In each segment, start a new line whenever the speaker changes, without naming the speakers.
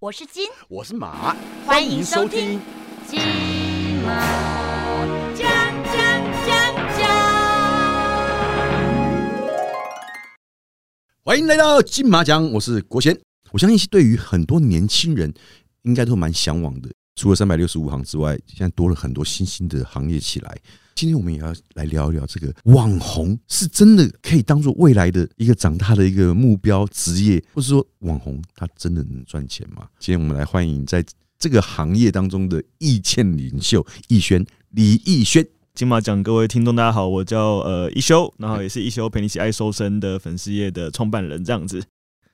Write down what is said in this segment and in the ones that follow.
我是金，
我是马，
欢迎收听金马奖奖奖奖。
欢迎来到金马奖，我是国贤。我相信对于很多年轻人，应该都蛮向往的。除了三百六十五行之外，现在多了很多新兴的行业起来。今天我们也要来聊一聊这个网红，是真的可以当做未来的一个长大的一个目标职业，或者说网红他真的能赚钱吗？今天我们来欢迎在这个行业当中的意见领袖逸轩李逸轩。
金马奖各位听众大家好，我叫呃一休，然后也是一休陪你一起爱瘦身的粉丝业的创办人，这样子。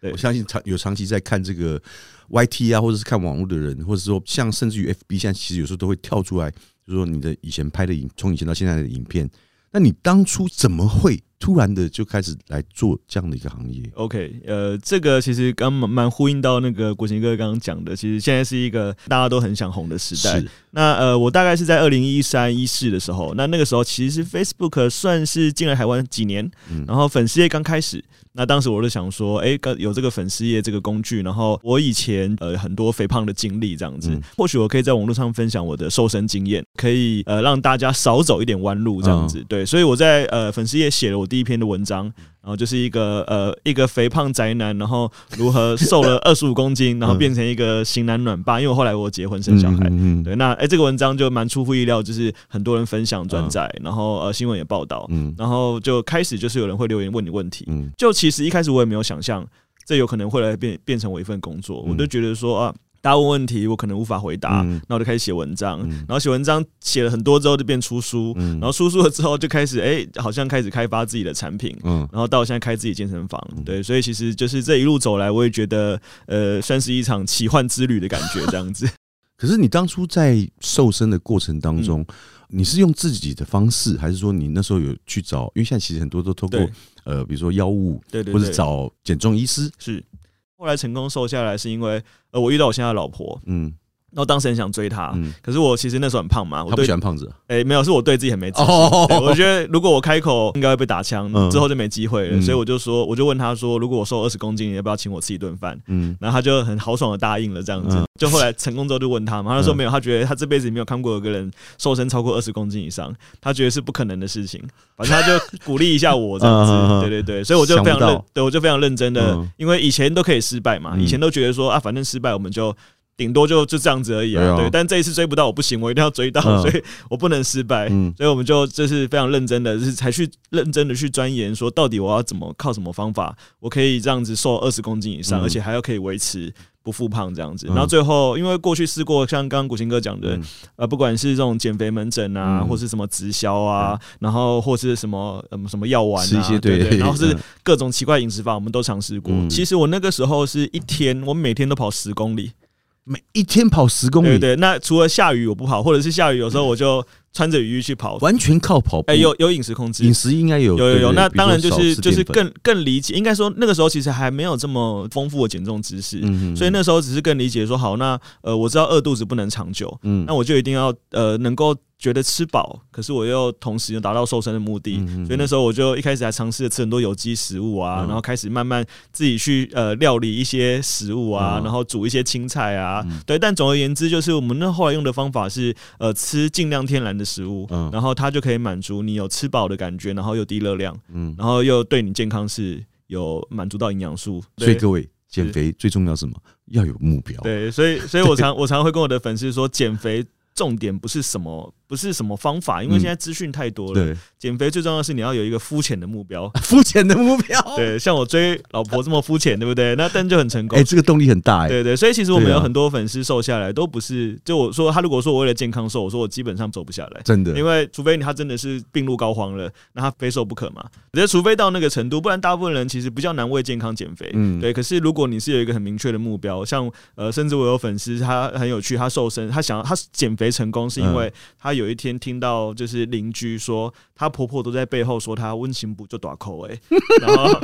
对
我相信长有长期在看这个 YT 啊，或者是看网络的人，或者说像甚至于 FB，现在其实有时候都会跳出来，就说你的以前拍的影，从以前到现在的影片，那你当初怎么会突然的就开始来做这样的一个行业
？OK，呃，这个其实刚蛮蛮呼应到那个国行哥刚刚讲的，其实现在是一个大家都很想红的时代。
是
那呃，我大概是在二零一三一四的时候，那那个时候其实 Facebook 算是进了台湾几年，
嗯
然后粉丝页刚开始。那当时我就想说，哎、刚有这个粉丝业这个工具，然后我以前呃很多肥胖的经历，这样子，
嗯
或许我可以在网络上分享我的瘦身经验，可以呃让大家少走一点弯路，这样子。对，所以我在呃粉丝页写了我第一篇的文章，然后就是一个呃一个肥胖宅男，然后如何瘦了 二十五公斤，然后变成一个型男暖爸。因为我后来我结婚生小孩，
嗯
对，那哎、这个文章就蛮出乎意料，就是很多人分享转载，然后呃新闻也报道，
嗯
然后就开始就是有人会留言问你问题。
嗯
就其实一开始我也没有想象这有可能会来变变成我一份工作，
嗯
我就觉得说啊。大家问问题，我可能无法回答，
嗯
那我就开始写文章，
嗯
然后写文章写了很多之后就变出书，
嗯
然后出书了之后就开始哎、好像开始开发自己的产品，
嗯
然后到现在开自己健身房，对，所以其实就是这一路走来，我也觉得呃，算是一场奇幻之旅的感觉，这样子。
可是你当初在瘦身的过程当中，
嗯
你是用自己的方式，还是说你那时候有去找？因为现在其实很多都通过呃，比如说药物，
对对对，
或者找减重医师，
是。后来成功瘦下来，是因为呃，我遇到我现在的老婆，
嗯。
然后当时很想追她，
嗯，
可是我其实那时候很胖嘛，我
不
对
喜欢胖子啊，
哎、没有，是我对自己很没自信。
哦
我觉得如果我开口，应该会被打枪，
嗯
之后就没机会了。
嗯
所以我就说，我就问他说，如果我瘦二十公斤，你要不要请我吃一顿饭？
嗯
然后他就很豪爽的答应了，这样子。
嗯
就后来成功之后就问他嘛，他说
嗯
没有，他觉得他这辈子没有看过有个人瘦身超过二十公斤以上，他觉得是不可能的事情。反正他就鼓励一下我这样子，对对对，所以我就非常认，对我就非常认真的
嗯，
因为以前都可以失败嘛，
嗯
以前都觉得说啊，反正失败我们就。顶多就就这样子而已啊，
对。
但这一次追不到我不行，我一定要追到，
嗯
所以我不能失败。
嗯
所以我们就就是非常认真的，就是才去认真的去钻研，说到底我要怎么靠什么方法，我可以这样子瘦二十公斤以上，
嗯
而且还要可以维持不复胖这样子。
嗯
然后最后，因为过去试过像刚刚古琴哥讲的
嗯，
呃，不管是这种减肥门诊啊，
嗯
或是什么直销啊，然后或是什么嗯什么药丸对
对
然后是
嗯
各种奇怪饮食法，我们都尝试过。
嗯
其实我那个时候是一天，我每天都跑十公里。
每一天跑十公里，
对对，那除了下雨我不跑，或者是下雨有时候我就穿着雨衣去跑。
完全靠跑步。
哎、有有饮食控制，
饮食应该有，
有有有，那当然就是就是更更理解，应该说那个时候其实还没有这么丰富的减重知识，
嗯嗯
所以那时候只是更理解说，好，那呃我知道饿肚子不能长久，
嗯。
那我就一定要呃能够觉得吃饱，可是我又同时又达到瘦身的目的，
嗯嗯
所以那时候我就一开始还尝试着吃很多有机食物啊，
嗯。
然后开始慢慢自己去呃料理一些食物啊，
嗯。
然后煮一些青菜啊，
嗯。
对，但总而言之，就是我们那后来用的方法是呃吃尽量天然的食物，
嗯。
然后它就可以满足你有吃饱的感觉，然后又低热量。
嗯，
然后又对你健康是有满足到营养素，
所以各位减肥最重要是什么？要有目标。
对，所以所以我常 我常会跟我的粉丝说，减肥重点不是什么不是什么方法，因为
嗯
现在资讯太多了。
对，
减肥最重要的是你要有一个肤浅的目标。
肤浅的目标。
对，像我追老婆这么肤浅，对不对？那但就很成功
哎，。这个动力很大哎。
对对，所以其实我们有很多粉丝瘦下来，都不是就我说他如果说我为了健康瘦，我说我基本上走不下来。
真的，
因为除非他真的是病入膏肓了，那他非瘦不可嘛。我觉得除非到那个程度，不然大部分人其实比较难为健康减肥。
嗯
对。可是如果你是有一个很明确的目标，像呃，甚至我有粉丝他很有趣，他瘦身，他想要他减肥成功，是因
嗯
为他有一天听到就是邻居说，她婆婆都在背后说她温情不就短口哎，然后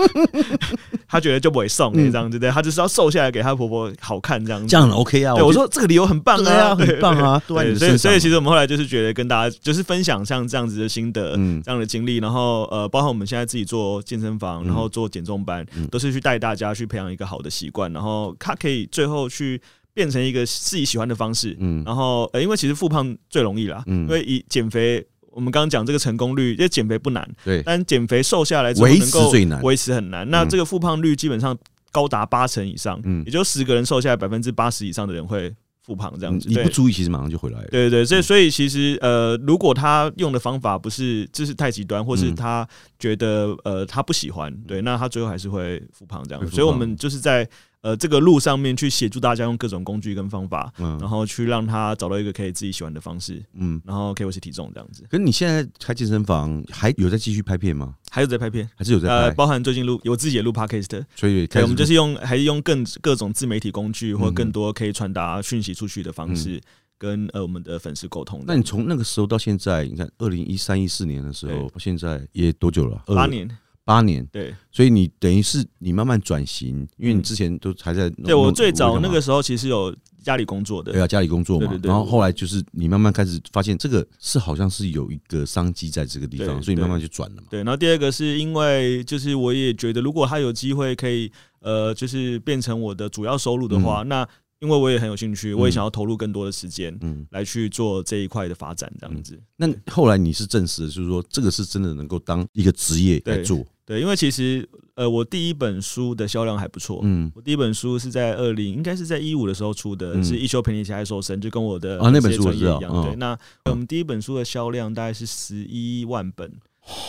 她觉得就不会送哎，这样子对，她就是要瘦下来给她婆婆好看这样子。
这样很 OK 啊。
对，我说这个理由很棒
啊，很棒啊，
对。所以所以其实我们后来就是觉得跟大家就是分享像这样子的心得，
嗯
这样的经历，然后呃，包括我们现在自己做健身房，然后做减重班，
嗯
都是去带大家去培养一个好的习惯，然后它可以最后去变成一个自己喜欢的方式，
嗯。
然后呃，因为其实复胖最容易啦，
嗯。
因为以减肥。我们刚刚讲这个成功率，因为减肥不难，
对，
但减肥瘦下来之后
维持
能够
最难。
维持很难。那
嗯。
这个复胖率基本上高达八成以上，
嗯。
也就十个人瘦下来，百分之八十以上的人会复胖这样子。
你不注意，其实马上就回来了。
对对对，所以所以其实呃，如果他用的方法不是就是太极端，或是
嗯。
他觉得呃他不喜欢，对，那他最后还是会复胖这样。所以我们就是在呃这个路上面去协助大家用各种工具跟方法，
嗯
然后去让他找到一个可以自己喜欢的方式，
嗯，
然后可以维持体重这样子。
可是你现在开健身房还有在继续拍片吗？
还有在拍片，
还是有在拍
呃，
拍？
包含最近录我自己也录 podcast，
所以
我们就是用还是用更各种自媒体工具，或
嗯
更多可以传达讯息出去的方式，跟呃我们的粉丝沟通。
那你从那个时候到现在，你看二零一三一四年的时候，到现在也多久了？
八年，
八年。
对，
所以你等于是你慢慢转型，因为你
嗯
之前都还在弄。
对我最早那个时候其实有家里工作的，
对啊，家里工作嘛然后后来就是你慢慢开始发现这个是好像是有一个商机在这个地方，所以你慢慢就转了嘛。
对，然后第二个是因为就是我也觉得，如果他有机会可以呃，就是变成我的主要收入的话，那因为我也很有兴趣，我也想要投入更多的时间
嗯，
来去做这一块的发展，这样子。
那后来你是证实，就是说这个是真的能够当一个职业来
对
做。
对，因为其实呃，我第一本书的销量还不错，
嗯，
我第一本书是在二零，应该是在一五的时候出的，
嗯。
是一休陪你一起爱瘦身，就跟我的
啊那本书
一样。
嗯。
对，那我们第一本书的销量大概是十一万本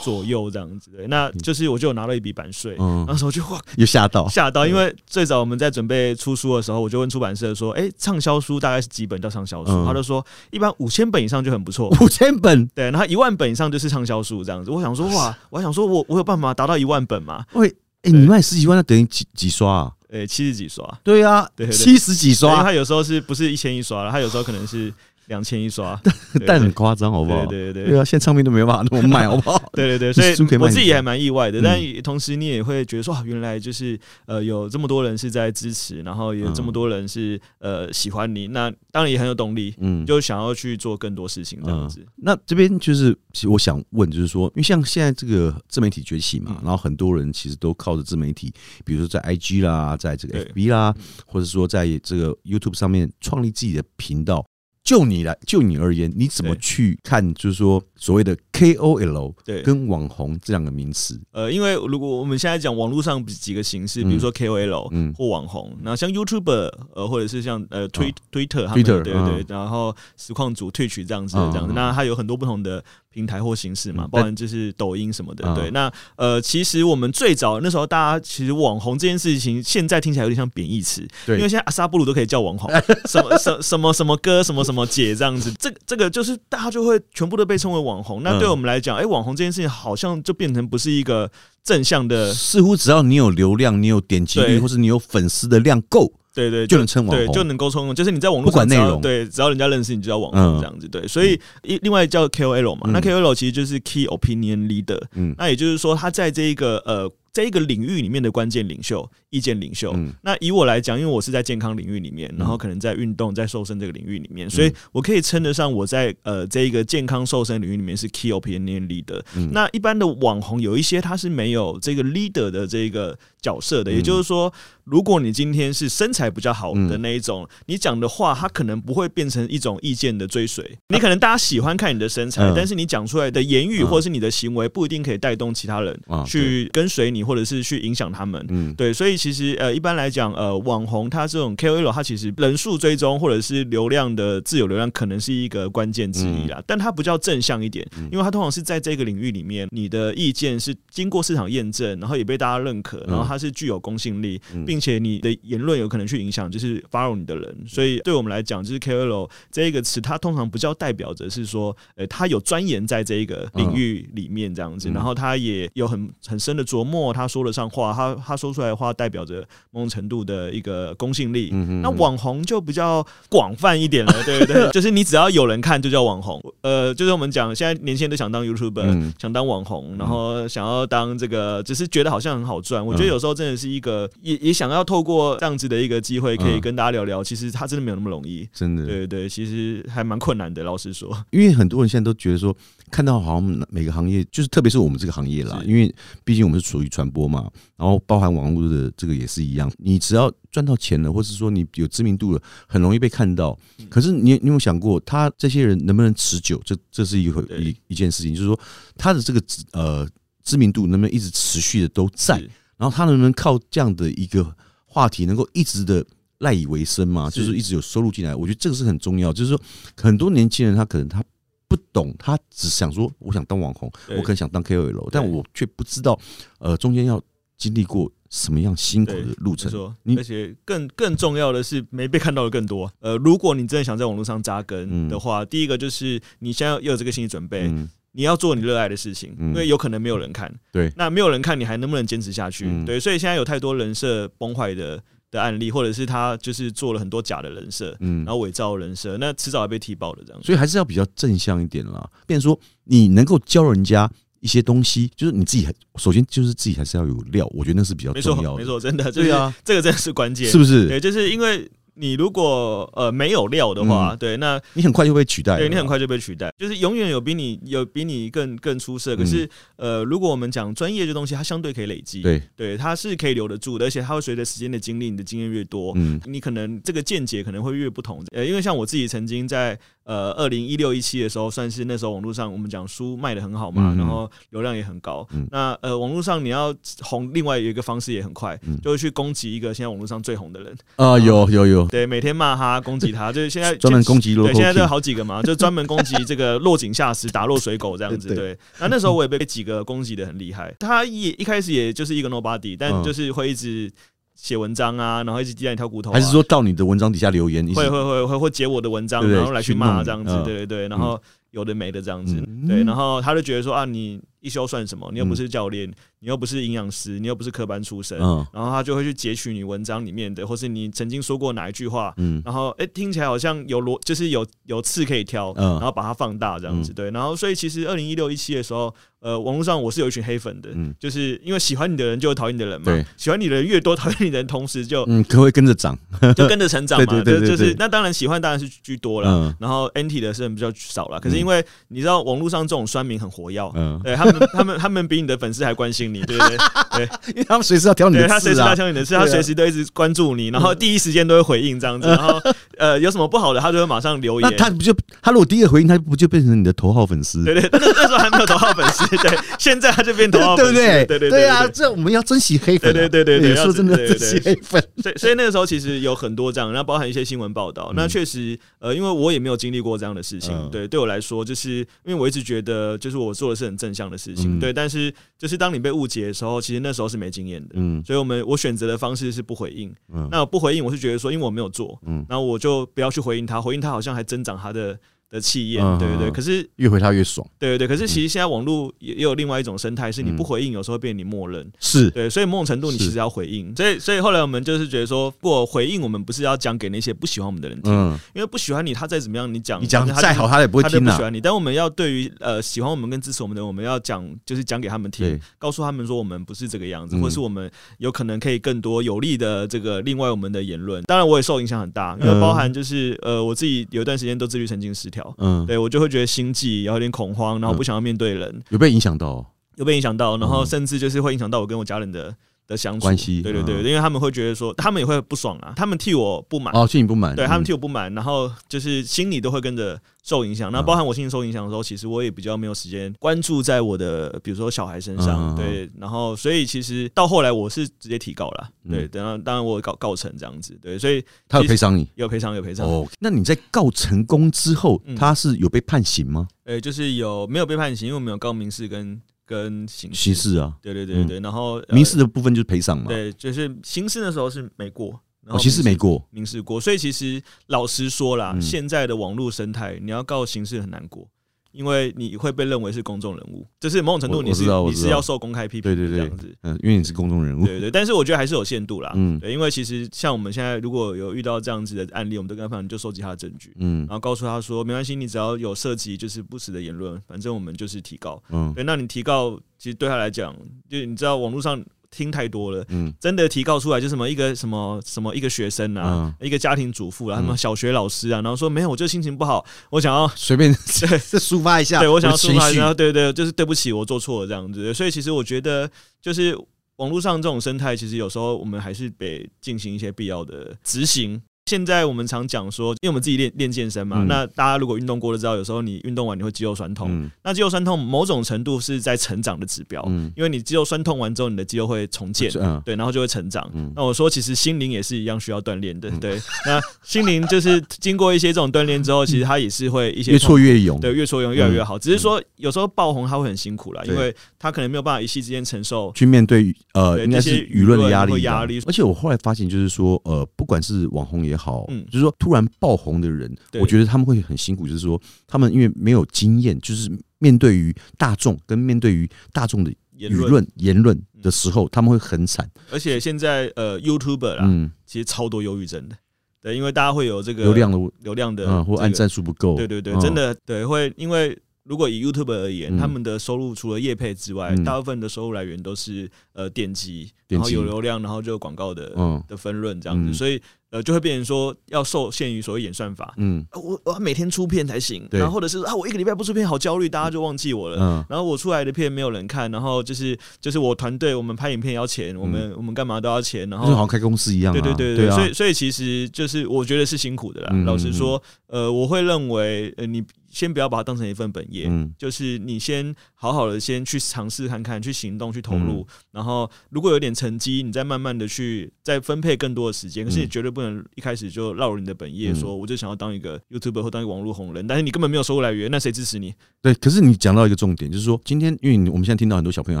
左右这样子。对，那就是我就有拿到一笔版税，
嗯
那时候就哇
又吓到。
吓到，因为最早我们在准备出书的时候，我就问出版社说：“哎，畅销书大概是几本叫畅销书？”
嗯
他就说：“一般五千本以上就很不错。”
五千本，
对，然后一万本以上就是畅销书这样子。我想说，哇，我还想说我我有办法达到一万本吗？
喂，哎，你卖十几万，那等于几几刷啊？
诶，七十几刷，
对啊，
对
七十几刷，
他有时候是不是一千一刷了，他有时候可能是两千一刷，
但很夸张，好不好？
对对对。
对啊，现在唱片都没有办法那么卖，好不好？
对对对，所以 我自己也还蛮意外的，
嗯。
但同时你也会觉得说，哇原来就是呃有这么多人是在支持，然后有这么多人是呃喜欢你，那当然也很有动力，
嗯，
就想要去做更多事情这样子。
那这边就是，其实我想问，就是说，因为像现在这个自媒体崛起嘛，
嗯。
然后很多人其实都靠着自媒体，比如说在 IG 啦，在这个 FB 啦，或者说在这个 YouTube 上面创立自己的频道。就你来，就你而言，你怎么去看？就是说，所谓的 KOL
对，
跟网红这两个名词，
呃，因为如果我们现在讲网络上几个形式，比如说 KOL
嗯。
或网红，那像 YouTuber 呃，或者是像呃推
哦
Twitter 他们
Twitter，
对对
嗯
对，然后实况组 Twitch 这样子
嗯
这样子，
嗯
那它有很多不同的平台或形式嘛
嗯，
包含就是抖音什么的。
嗯
对，那呃，其实我们最早那时候大家其实网红这件事情，现在听起来有点像贬义词，
对。
因为现在阿萨布鲁都可以叫网红，什么什什么什么歌，什么什么姐这样子，这个这个就是大家就会全部都被称为网红。那对
嗯
我们来讲，哎、网红这件事情好像就变成不是一个正向的，
似乎只要你有流量，你有点击率，或是你有粉丝的量够，
对对，
就能称网红。
对，
红。
就能够冲，就是你在网络
不管内容。
对，只要人家认识你就叫网
嗯。
红这样子，对，所以一另外叫 KOL 嘛，
嗯。
那 KOL 其实就是 Key Opinion Leader，
嗯。
那也就是说他在这一个呃。在一个领域里面的关键领袖、意见领袖。
嗯。
那以我来讲，因为我是在健康领域里面，然后可能在运动、在瘦身这个领域里面，所以我可以称得上我在呃这一个健康瘦身领域里面是 key opinion leader。
嗯。
那一般的网红有一些他是没有这个 leader 的这个角色的，
嗯。
也就是说，如果你今天是身材比较好的那一种，你讲的话，他可能不会变成一种意见的追随。你可能大家喜欢看你的身材，
嗯。
但是你讲出来的言语
嗯。
或是你的行为不一定可以带动其他人
啊
去跟随你，或者是去影响他们。
嗯。
对，所以其实呃，一般来讲，呃，网红他这种 KOL，他其实人数追踪或者是流量的自有流量，可能是一个关键之一
嗯。
啦。但它不叫正向一点，因为它通常是在这个领域里面，你的意见是经过市场验证，然后也被大家认可，然后它是具有公信力，
嗯。
并且你的言论有可能去影响就是 follow 你的人。所以对我们来讲，就是 KOL 这一个词，它通常不叫代表着是说，呃，他有钻研在这一个领域里面这样子，
嗯。
然后他也有很很深的琢磨，他说得上话，他他说出来的话代表着某种程度的一个公信力。
嗯嗯
那网红就比较广泛一点了，对不对？就是你只要有人看就叫网红。呃，就是我们讲现在年轻人都想当 YouTuber，、
嗯
想当网红，然后想要当这个，只是觉得好像很好赚。我觉得有时候真的是一个，也也想要透过这样子的一个机会，可以
嗯
跟大家聊聊。其实他真的没有那么容易。
真的，
对对对，其实还蛮困难的。老实说，
因为很多人现在都觉得说，看到好像每个行业，就是特别是我们这个行业啦，因为毕竟我们是属于传传播嘛，然后包含网络的这个也是一样，你只要赚到钱了，或是说你有知名度了，很容易被看到。
嗯
可是你你有想过，他这些人能不能持久？这这是一
回
一一件事情，就是说他的这个呃知名度能不能一直持续的都在，然后他能不能靠这样的一个话题能够一直的赖以为生嘛？就是一直有收入进来，我觉得这个是很重要。就是说，很多年轻人他可能他不懂，他只想说我想当网红，我可能想当 KOL，但我却不知道呃中间要经历过什么样辛苦的路程。
没错，
你
而且更更重要的是，没被看到的更多。呃，如果你真的想在网络上扎根的话，第一个就是你现在要有这个心理准备，
嗯，
你要做你热爱的事情，
嗯
因为有可能没有人看。
对
那没有人看，你还能不能坚持下去？
嗯
对，所以现在有太多人设崩坏的的案例，或者是他就是做了很多假的人设，
嗯
然后伪造人设，那迟早要被踢爆的这样。
所以还是要比较正向一点啦。变成说你能够教人家一些东西，就是你自己还首先就是自己还是要有料，我觉得那是比较
没
重要，的，
错没错，真的，就是
对啊，
这个真的是关键，
是不是？
对，就是因为你如果呃没有料的话，
嗯。
对，那
你很快就被取代，
对你很快就被取代，就是永远有比你有比你更更出色。可
嗯。
是呃，如果我们讲专业这东西，它相对可以累积，
对，
对，它是可以留得住的，而且它会随着时间的经历，你的经验越多，
嗯。
你可能这个见解可能会越不同。呃，因为像我自己曾经在呃二零一六一七的时候，算是那时候网络上我们讲书卖的很好嘛，然后流量也很高。
嗯。
那呃网络上你要红，另外有一个方式也很快，
嗯。
就会去攻击一个现在网络上最红的人，
啊，有有有，
对，每天骂他、攻击他，就是现在
专门攻击
对，现在就
king
有好几个嘛，就专门攻击这个落井下石、打落水狗这样子。
对
对，那那时候我也被几个攻击的很厉害。他也一开始也就是一个 nobody，但
嗯。
就是会一直写文章啊，然后一直鸡蛋里挑骨头啊，
还是说到你的文章底下留言，一直
会会会会会截我的文章，然后来去骂这样子
嗯，
对对对，然后有的没的这样子，
嗯。
对，然后他就觉得说啊，你一休算什么？你又不是教练，你又不是营养师，你又不是科班出身，
嗯。
然后他就会去截取你文章里面的，或是你曾经说过哪一句话，
嗯。
然后哎、诶听起来好像有逻，就是有有刺可以挑，
嗯。
然后把它放大这样子，
嗯。
对，然后所以其实二零一六一七的时候，呃，网络上我是有一群黑粉的，
嗯。
就是因为喜欢你的人就有讨厌你的人嘛，喜欢你的人越多，讨厌你的人同时就
嗯，可会跟着长，
就跟着成长嘛，
对对对对
就就是那当然喜欢当然是居多了，
嗯。
然后 anti 的是比较少了，可是因为你知道网络上这种酸民很活跃。
嗯，
对他们，他们他们比你的粉丝还关心你，对不对？
因为他们随时要挑你的
对他随时要，挑你的事，他
对啊
随时都一直关注你，然后第一时间都会回应这样子，然后呃有什么不好的，他就会马上留言。
那他不就他如果第一个回应，他不就变成你的头号粉丝？
对对，那那时候还没有头号粉丝，对，现在他就变头号粉丝，
对不对？
对对
对啊，这我们要珍惜黑粉啊，
对对对对对
说真的，
对对
珍惜黑粉，
所以所以那个时候其实有很多这样，然后包含一些新闻报道。那确实，呃，因为我也没有经历过这样的事情，
嗯
对，对我来说，就是因为我一直觉得，就是我做的是很正向的事情，
嗯
对。但是就是当你被误解的时候，其实那时候是没经验的。
嗯
所以，我们我选择的方式是不回应。
嗯
那我不回应，我是觉得说，因为我没有做，
嗯，
然后我就不要去回应他，回应他好像还增长他的的气焰，
嗯
对对对。
嗯
可是，
越回他越爽，
对对对，可是其实现在网络也也有另外一种生态，是你
嗯
不回应，有时候变你默认。
是
对，所以某种程度你
是
其实要回应，所以所以后来我们就是觉得说，如果回应我们不是要讲给那些不喜欢我们的人听，
嗯，
因为不喜欢你，他再怎么样你讲，
你讲
他
再好，他也不会听啊。
不喜欢你。但我们要对于呃喜欢我们跟支持我们的人，我们要讲就是讲给他们听，告诉他们说我们不是这个样子，
嗯
或是我们有可能可以更多有利的这个另外我们的言论。当然我也受影响很大，因为
嗯
包含就是呃我自己有一段时间都自律神经失调。
嗯，
对我就会觉得心悸，然后有点恐慌，然后不想要面对人，
有被影响到哦，
有被影响到，然后
嗯。
甚至就是会影响到我跟我家人的的相处
关系
对对对，
嗯
因为他们会觉得说，他们也会不爽啊，他们替我不满。
哦，替你不满，
对他们
嗯
替我不满，然后就是心里都会跟着受影响。那
嗯
包含我心里受影响的时候，其实我也比较没有时间关注在我的，比如说小孩身上。对，然后所以其实到后来我是直接提告了，
嗯
对，然后当然我有告告成这样子，对，所以
他有赔偿你
有赔偿有赔偿。
哦。那你在告成功之后
嗯，
他是有被判刑吗？
呃，就是有没有被判刑？因为我们有告民事跟跟刑事。
刑事啊，
对对对对，然后呃
民事的部分就是赔偿嘛。
对，就是刑事的时候是没过，然后
哦，其实
民事
没过，
民事过，所以其实老实说啦，
嗯。
现在的网络生态，你要告刑事很难过，因为你会被认为是公众人物，就是某种程度你是你是要受公开批评
对对对
这样子。，
嗯，因为你是公众人物，
对对，但是我觉得还是有限度啦。
嗯
对，因为其实像我们现在如果有遇到这样子的案例，我们都跟他讲，就收集他的证据，
嗯
然后告诉他说，没关系，你只要有涉及就是不实的言论，反正我们就是提告。
嗯
对，那你提告，其实对他来讲，就你知道网络上听太多了，
嗯
真的提告出来，就什么一个什么什么一个学生啊，一个家庭主妇啊，
嗯
什么小学老师啊，然后说没有，我就心情不好，我想要。
随便
对
这抒发一下，
对，我想要抒发，
情绪
然，后对对，就是对不起，我做错了这样子。所以其实我觉得，就是网络上这种生态，其实有时候我们还是得进行一些必要的执行。现在我们常讲说，因为我们自己练练健身嘛，
嗯
那大家如果运动过都知道，有时候你运动完你会肌肉酸痛，
嗯
那肌肉酸痛某种程度是在成长的指标，
嗯
因为你肌肉酸痛完之后，你的肌肉会重建，
嗯
对，然后就会成长。
嗯
那我说，其实心灵也是一样需要锻炼的，对。那心灵就是经过一些这种锻炼之后，其实它也是会一些
越挫越勇，
对越挫越勇越来越好。只是说有时候爆红它会很辛苦啦，因为它可能没有办法一夕之间承受。
去面对呃，
对
应该是
这些
舆论的压力
压力
而且我后来发现，就是说，呃，不管是网红也好，
嗯。
就是说突然爆红的人，我觉得他们会很辛苦，就是说他们因为没有经验，就是面对于大众跟面对于大众的
言
舆论言论。的时候，他们会很惨，
而且现在呃，YouTuber 啦，
嗯，
其实超多忧郁症的，对，因为大家会有这个
流量的
流量的
嗯，或按赞数不够，
对对对，
嗯。
真的对会，因为如果以 YouTube 而言，
嗯。
他们的收入除了业配之外，
嗯。
大部分的收入来源都是呃点击，然后有流量，然后就有广告的
嗯。
的分润这样子，
嗯。
所以呃就会变成说要受限于所谓演算法，
嗯。
啊我我要每天出片才行，然后或者是啊我一个礼拜不出片好焦虑，大家就忘记我了。
嗯。
然后我出来的片没有人看，然后就是就是我团队我们拍影片要钱，我们我们干嘛都要钱，然后
就好像开公司一样啊，
对对对
对啊，
所以所以其实就是我觉得是辛苦的啦。
嗯
老实说，呃，我会认为，呃，你先不要把它当成一份本业，
嗯
就是你先好好的先去尝试看看，去行动，去投入，
嗯
然后如果有点成绩，你再慢慢的去再分配更多的时间。可是你
嗯
绝对不能一开始就绕了你的本业，
嗯
说我就想要当一个 YouTuber 或当一个网络红人，但是你根本没有收入来源，那谁支持你？
对，可是你讲到一个重点，就是说今天因为你我们现在听到很多小朋友，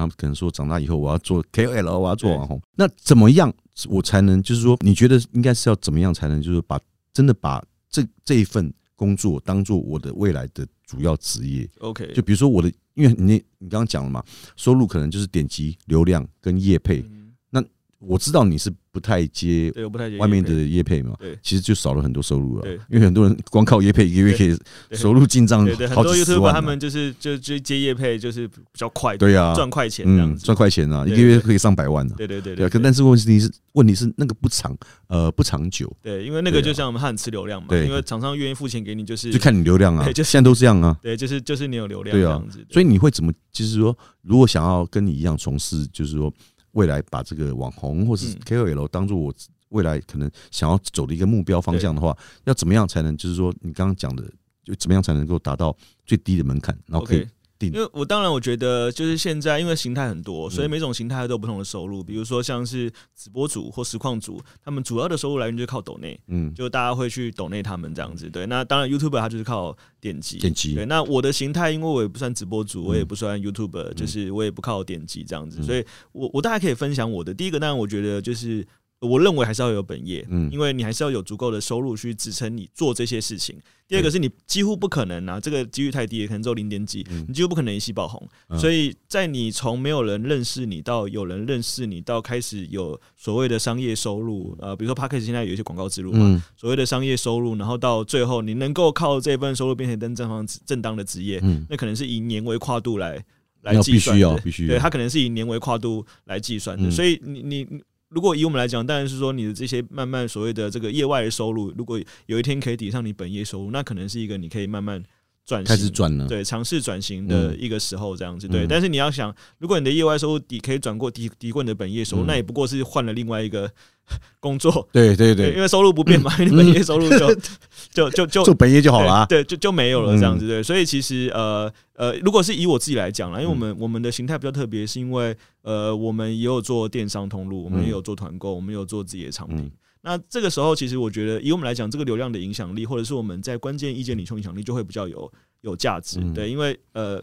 他们可能说长大以后我要做 KOL，我要做网红，那怎么样我才能就是说，你觉得应该是要怎么样才能就是把真的把这这一份工作当做我的未来的主要职业
？OK，
就比如说我的，因为你你刚刚讲了嘛，收入可能就是点击流量跟业配，
嗯
我知道你是不太接
对，我不太介意
外面的
业
业配嘛，
对。
其实就少了很多收入了
对，
因为很多人光靠业配一个月可以收入进账好几十
YouTuber
万啊，
他们就是就就接业配就是比较快，
对呀，
赚快钱
嗯，赚快钱啊，一个月可以上百万呢。
对对对
对但是问题是，问题是那个不长，呃，不长久，
对，因为那个就像我们他很吃流量嘛，
对。
因为厂商愿意付钱给你，就是
就看你流量啊。
对就
现在都这样啊。
对，就是就是你有流量
对啊。所以你会怎么？就是说，如果想要跟你一样从事，就是说未来把这个网红或是
嗯
KOL 当做我未来可能想要走的一个目标方向的话，要怎么样才能？就是说，你刚刚讲的，就怎么样才能够达到最低的门槛，然后可以定。
因为我当然我觉得就是现在因为形态很多，所以
嗯。
每种形态都有不同的收入。比如说像是直播主或实况主，他们主要的收入来源就是靠抖内，
嗯。
就大家会去抖内他们这样子。对，那当然 YouTube 它就是靠点击。
点击。
对，那我的形态，因为我也不算直播主，我也
嗯
不算 YouTube，、就是我也不靠点击这样子，
嗯。
所以我我大家可以分享我的。第一个，当然我觉得就是我认为还是要有本业，
嗯
因为你还是要有足够的收入去支撑你做这些事情。第二个是你几乎不可能啊，这个几率太低，可能只有零点几，
嗯
你几乎不可能一夕爆红。
嗯
所以在你从没有人认识你到有人认识你，到开始有所谓的商业收入，呃，比如说 p a r k e 现在有一些广告植入嘛，
嗯
所谓的商业收入，然后到最后你能够靠这份收入变成登正方正当的职业，
嗯，
那可能是以年为跨度来来计算的，
要必须
对，它可能是以年为跨度来计算的，
嗯
所以你你。你如果以我们来讲，当然是说你的这些慢慢所谓的这个业外的收入，如果有一天可以抵上你本业收入，那可能是一个你可以慢慢转型
开始转了。
对尝试转型的一个时候，这样子对。
嗯
但是你要想，如果你的业外收入抵可以转过抵抵过你的本业收入，
嗯
那也不过是换了另外一个 工作，
对对
对，因，为收入不变嘛，因为本业收入就 就就就
做本业就好了啊。
对，就就没有了
嗯
这样子对。所以其实呃呃，如果是以我自己来讲啦，因为我们我们的形态比较特别，是因为呃我们也有做电商通路，我们也有做团购，我们也有做自己的产品
嗯。
那这个时候，其实我觉得，以我们来讲，这个流量的影响力，或者是我们在关键意见领袖影响力，就会比较有有价值。
嗯
对，因为呃，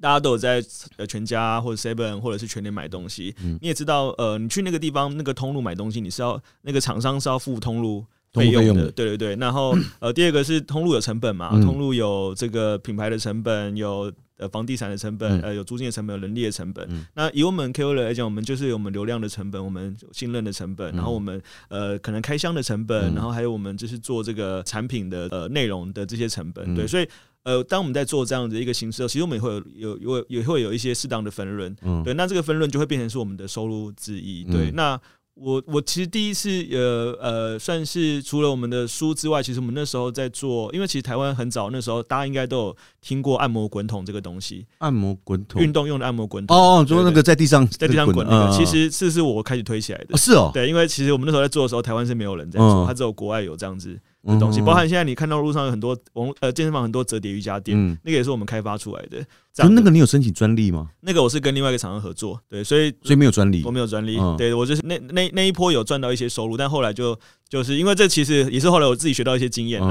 大家都有在呃全家或者 Seven 或者是全联买东西，
嗯。
你也知道，呃，你去那个地方那个通路买东西，你是要那个厂商是要付通路费用的，对对对。然后 呃，第二个是通路有成本嘛，
嗯。
通路有这个品牌的成本，有呃房地产的成本，
嗯。
呃有租金的成本，有人力的成本。
嗯。
那以我们 KOL 来讲，我们就是有我们流量的成本，我们信任的成本，
嗯
然后我们呃可能开箱的成本，
嗯。
然后还有我们就是做这个产品的呃内容的这些成本。
嗯。
对，所以呃当我们在做这样的一个形式其实我们也会有有有也会有一些适当的分润。
嗯
对，那这个分润就会变成是我们的收入之一。对，
嗯
那我我其实第一次呃呃，算是除了我们的书之外，其实我们那时候在做，因为其实台湾很早那时候，大家应该都有听过按摩滚筒这个东西，
按摩滚筒
运动用的按摩滚筒。
哦，就是
那
个在地上
在地上滚那个，
嗯
其实是是我开始推起来的
哦。是哦，
对，因为其实我们那时候在做的时候，台湾是没有人在做，
嗯
它只有国外有这样子的东西。
嗯
包含现在你看到路上有很多网呃健身房很多折叠瑜伽垫，
嗯，
那个也是我们开发出来的。
就那个你有申请专利吗？
那个我是跟另外一个厂商合作，对，所以
所以没有专利
我。没有专利，
嗯
对我就是那那那一波有赚到一些收入，但后来就就是因为这其实也是后来我自己学到一些经验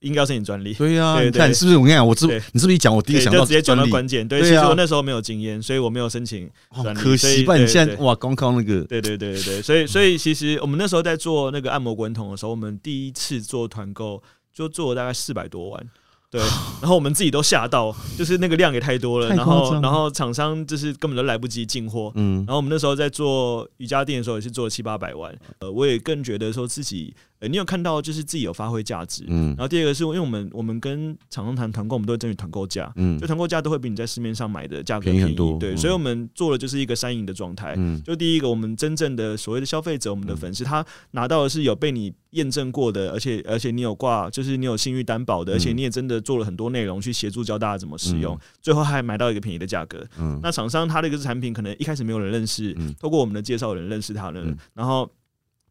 应该要申请专利。
对呀，
对对
你看是不是？我跟你讲，我这
对。
你是不是一讲我第一，个想到
直接讲
专利？
到关键。对，其实我那时候没有经验，所以我没有申请
可惜吧，
所以对对
你现在哇，光靠那个。
对对对对对，所以所以其实我们那时候在做那个按摩滚筒的时候，我们第一次做团购就做了大概四百多万。对，然后我们自己都吓到，就是那个量也太多了，
太
然后然后厂商就是根本都来不及进货，
嗯。
然后我们那时候在做瑜伽垫的时候也是做了七八百万，呃，我也更觉得说自己，呃，你有看到就是自己有发挥价值。
嗯
然后第二个是因为我们我们跟厂商谈团购，我们都会争取团购价，
嗯
就团购价都会比你在市面上买的价格
便宜很多
对，
嗯
所以我们做的就是一个三赢的状态。
嗯
就第一个，我们真正的所谓的消费者，我们的粉丝，他拿到的是有被你验证过的，而且而且你有挂，就是你有信誉担保的，而且你也真的做了很多内容去协助教大家怎么使用，
嗯
最后还买到一个便宜的价格。
嗯
那厂商他的一个产品可能一开始没有人认识，
嗯
透过我们的介绍有人认识他了，
嗯
然后。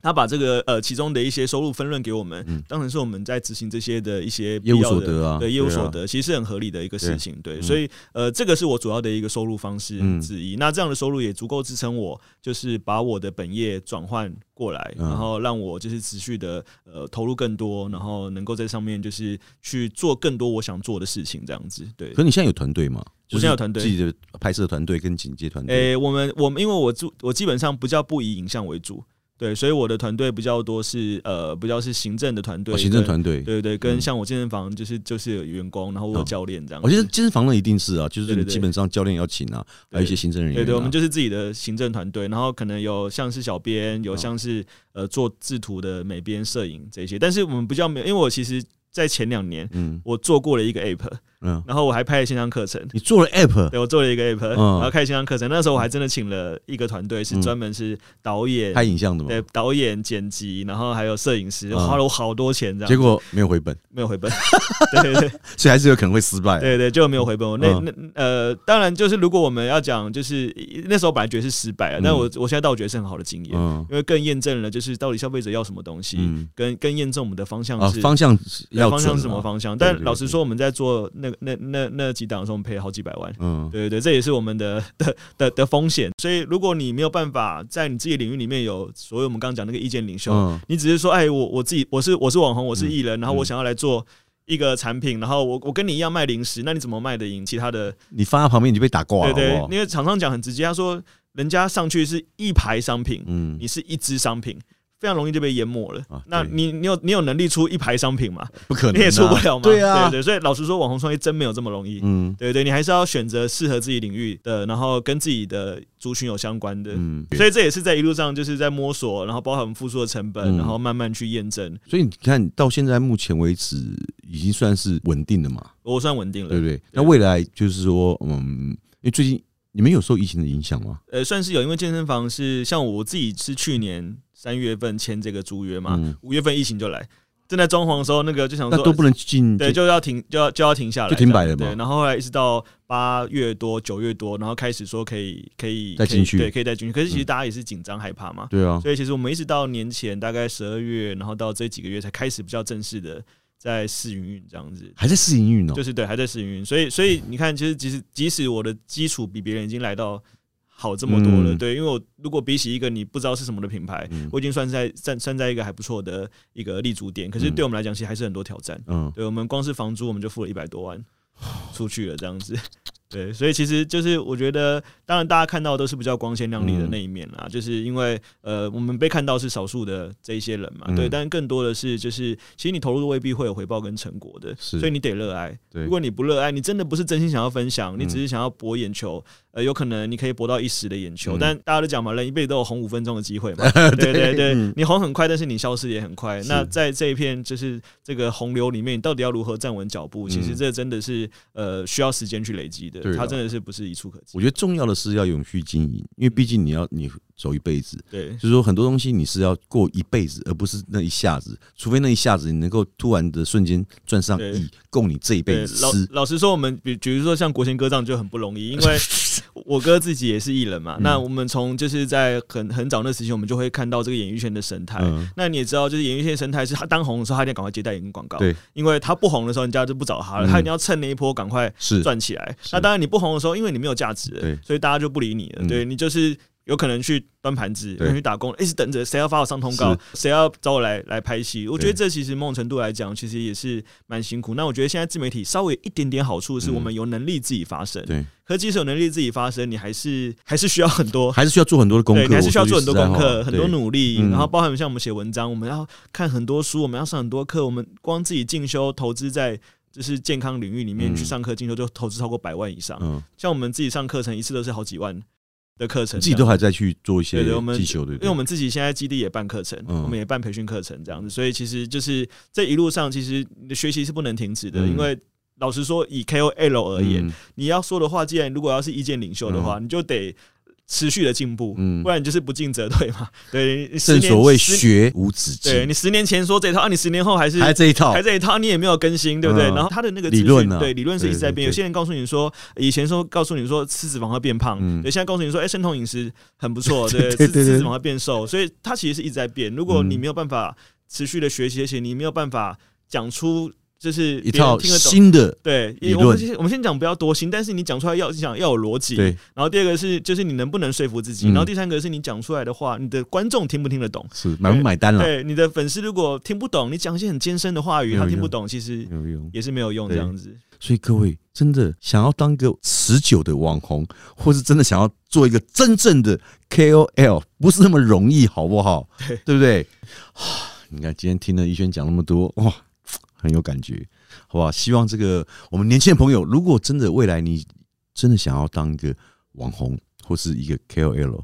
他把这个呃其中的一些收入分润给我们，
嗯
当成是我们在执行这些的一些必
业务所得啊
对业务所得，其实是很合理的一个事情。对，
嗯
所以呃，这个是我主要的一个收入方式
嗯
之一。那这样的收入也足够支撑我，就是把我的本业转换过来，
嗯
然后让我就是持续的呃投入更多，然后能够在上面就是去做更多我想做的事情，这样子。对
可，你现在有团队吗？
我现在有团队
自己的拍摄团队跟警戒团队。
诶、我们我们因为我主我基本上不叫不以影像为主，对，所以我的团队比较多是呃比较是行政的团队、
哦，行政
跟
团队。
对对对，跟
嗯
像我健身房就是就是有员工，然后我有
哦
教练这样。
我觉得健身房那一定是啊，就是基本上教练要请啊，还有一些行政人员啊。
对对，我们就是自己的行政团队，然后可能有像是小编，有
哦
像是呃做制图的美编、摄影这些，但是我们比较没有，因为我其实，在前两年
嗯
我做过了一个 app，
嗯，
然后我还拍了线上课程。
你做了 app，
对，我做了一个 app，、
嗯
然后开线上课程。那时候我还真的请了一个团队，是
嗯
专门是导演、
拍影像的嘛，
对导演、剪辑，然后还有摄影师，
嗯
花了我好多钱，这样
结果没有回本，
没有回本。对对对
所以还是有可能会失败。
对对，就没有回本。我那
嗯
那呃，当然就是如果我们要讲，就是那时候本来觉得是失败了，但
嗯
我我现在倒觉得是很好的经验，
嗯
因为更验证了就是到底消费者要什么东西，
嗯
跟更验证我们的方向
啊，
是。
方向要
方向是什么？方向？但老实说，我们在做那那那那几档的时候，我们赔了好几百万。
嗯，
对对对，这也是我们的的的的风险。所以，如果你没有办法在你自己领域里面有所谓我们刚刚讲那个意见领袖，
嗯
你只是说，哎，我我自己我是我是网红，我是艺人，然后我
嗯
想要来做一个产品，然后我我跟你一样卖零食，那你怎么卖得赢其他的？
你放在旁边你就被打挂了，
对对？因为厂商讲很直接，他说人家上去是一排商品，
嗯
你是一支商品。非常容易就被淹没了。
啊
那你你有你有能力出一排商品吗？
不可能啊，
你也出不了嘛。
对啊，
对对，所以老实说，网红创业真没有这么容易。
嗯
对对，你还是要选择适合自己领域的，然后跟自己的族群有相关的。
嗯，
所以这也是在一路上就是在摸索，然后包含我们付出的成本，
嗯
然后慢慢去验证。
所以你看到现在目前为止已经算是稳定的嘛，
我算稳定了，
对不对？那未来就是说，嗯，因为最近你们有受疫情的影响吗？
呃，算是有，因为健身房是像我自己是去年三月份签这个租约嘛
嗯，
五、月份疫情就来，正在装潢的时候，那个就想说
都不能进，
对，就要停，就要就要停下来，
就停摆了嘛
对，然后后来一直到八月多、九月多，然后开始说可以可以可以
再进去。
对，可以再进去。可是其实
嗯。
大家也是紧张害怕嘛，
对啊，
所以其实我们一直到年前大概十二月，然后到这几个月才开始比较正式的在试营运这样子。
还在试营运哦
就。是对，还在试营运，所以所以你看，其实即使即使我的基础比别人已经来到好这么多了，
嗯
对，因为我如果比起一个你不知道是什么的品牌，
嗯
我已经算在站算在一个还不错的一个立足点，可是
嗯
对我们来讲，其实还是很多挑战。
嗯，
对我们光是房租我们就付了一百多万出去了，这样子。对，所以其实就是我觉得，当然大家看到都是比较光鲜亮丽的那一面啦，就是因为呃，我们被看到是少数的这一些人嘛，
嗯。
对，但更多的是就是，其实你投入的未必会有回报跟成果的，所以你得热爱。如果你不热爱，你真的不是真心想要分享，你
嗯。
只是想要博眼球，呃，有可能你可以博到一时的眼球，
嗯
但大家都讲嘛，人一辈子都有红五分钟的机会嘛，对对对，
嗯
你红很快，但是你消失也很快。那在这一片就是这个洪流里面，你到底要如何站稳脚步？其实
嗯
这真的是呃需要时间去累积的它真的是不是一触可及。
我觉得重要的是要永续经营，因为毕竟你要你走一辈子。
对
就是说，很多东西你是要过一辈子，而不是那一下子。除非那一下子你能够突然的瞬间赚上亿，够你这一辈子，老。
老实说，我们比比如说像国贤哥这样就很不容易，因为 我哥自己也是艺人
嗯
嘛。那我们从就是在很很早那时期，我们就会看到这个演艺圈的生态。
嗯
那你也知道，就是演艺圈的生态是他当红的时候，他一定要赶快接代言跟广告。
对，
因为他不红的时候，人家就不找他了，
嗯
他一定要趁那一波赶快
是
赚起来。那当然，你不红的时候，因为你没有价值了，
对
所以大家就不理你了。
嗯
对你就是有可能去端盘子，有可能去打工，一直等着谁要发我上通告，谁要找我来来拍戏。我觉得这其实某种程度来讲，其实也是蛮辛苦。那我觉得现在自媒体稍微一点点好处是我们有能力自己发声，
对，
可即使有能力自己发声，你还是还是需要很多。
还是需要做很多的功课，
对，你还是需要做很多功课，很多努力，
嗯
然后包含像我们写文章，我们要看很多书，我们要上很多课，我们光自己进修投资在就是健康领域里面
嗯
去上课进修，就投资超过百万以上。
嗯，
像我们自己上课程一次都是好几万的课程，
自己都还在去做一些
对对我们
技巧，对？
因为我们自己现在基地也办课程，
嗯
我们也办培训课程这样子，所以其实就是这一路上，其实学习是不能停止的，
嗯
因为。老实说，以 KOL 而言，
嗯
你要说的话，既然如果要是意见领袖的话，你就得持续的进步，
嗯
不然你就是不进则退嘛。对，
正所谓学无止境，
对你十年前说这一套，啊，你十年后还是
还这一套
还，这一套，你也没有更新，对不对？
嗯
然后他的那个
理论呢
对理论是一直在变。有些人告诉你说，以前说告诉你说吃脂肪会变胖，
嗯
对，现在告诉你说，哎，生酮饮食很不错，对，吃吃脂肪会变瘦，所以它其实是一直在变。如果你
嗯
没有办法持续的学习，而且你没有办法讲出就是
一套
别人听得懂。
新的
对，
理
我们
论
先我们先讲不要多心，但是你讲出来要讲要有逻辑。
对，
然后第二个是就是你能不能说服自己，
嗯
然后第三个是你讲出来的话，你的观众听不听得懂。
是买不买单了，
对，你的粉丝如果听不懂，你讲一些很艰深的话语，他听不懂，其实。也是没有用这样子。
所以各位真的想要当个持久的网红，或是真的想要做一个真正的 KOL，不是那么容易，好不好？
对
对不对？你看今天听了逸轩讲那么多，哇，很有感觉，好不好？希望这个我们年轻的朋友，如果真的未来你真的想要当一个网红或是一个 KOL，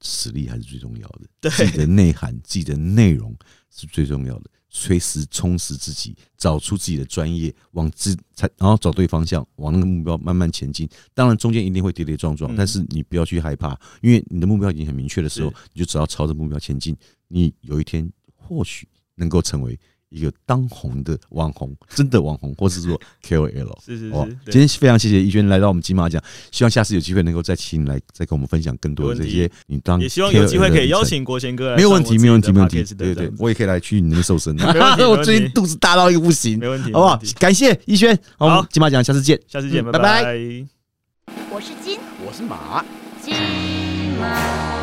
实力还是最重要的。
对
自己的内涵、自己的内容是最重要的。随时充实自己，找出自己的专业，往自才然后找对方向，往那个目标慢慢前进。当然中间一定会跌跌撞撞，
嗯
但是你不要去害怕，因为你的目标已经很明确的时候，你就只要朝着目标前进。你有一天或许能够成为一个当红的网红，真的网红，或是说 KOL。哦
是是是，，对
今天非常谢谢逸轩来到我们金马奖，希望下次有机会能够再请你来，再跟我们分享更多的这些你当
也希望有机会可以邀请国贤哥来
没有问题，没有问题，没有问题。对对我也可以来去你那边瘦身。我最近肚子大到一个不行，
没问题，
好不好？感谢逸轩，好，
好
金马奖下次见。
下次见，
嗯
拜
拜
拜。
我是金
我是马。
金马奖。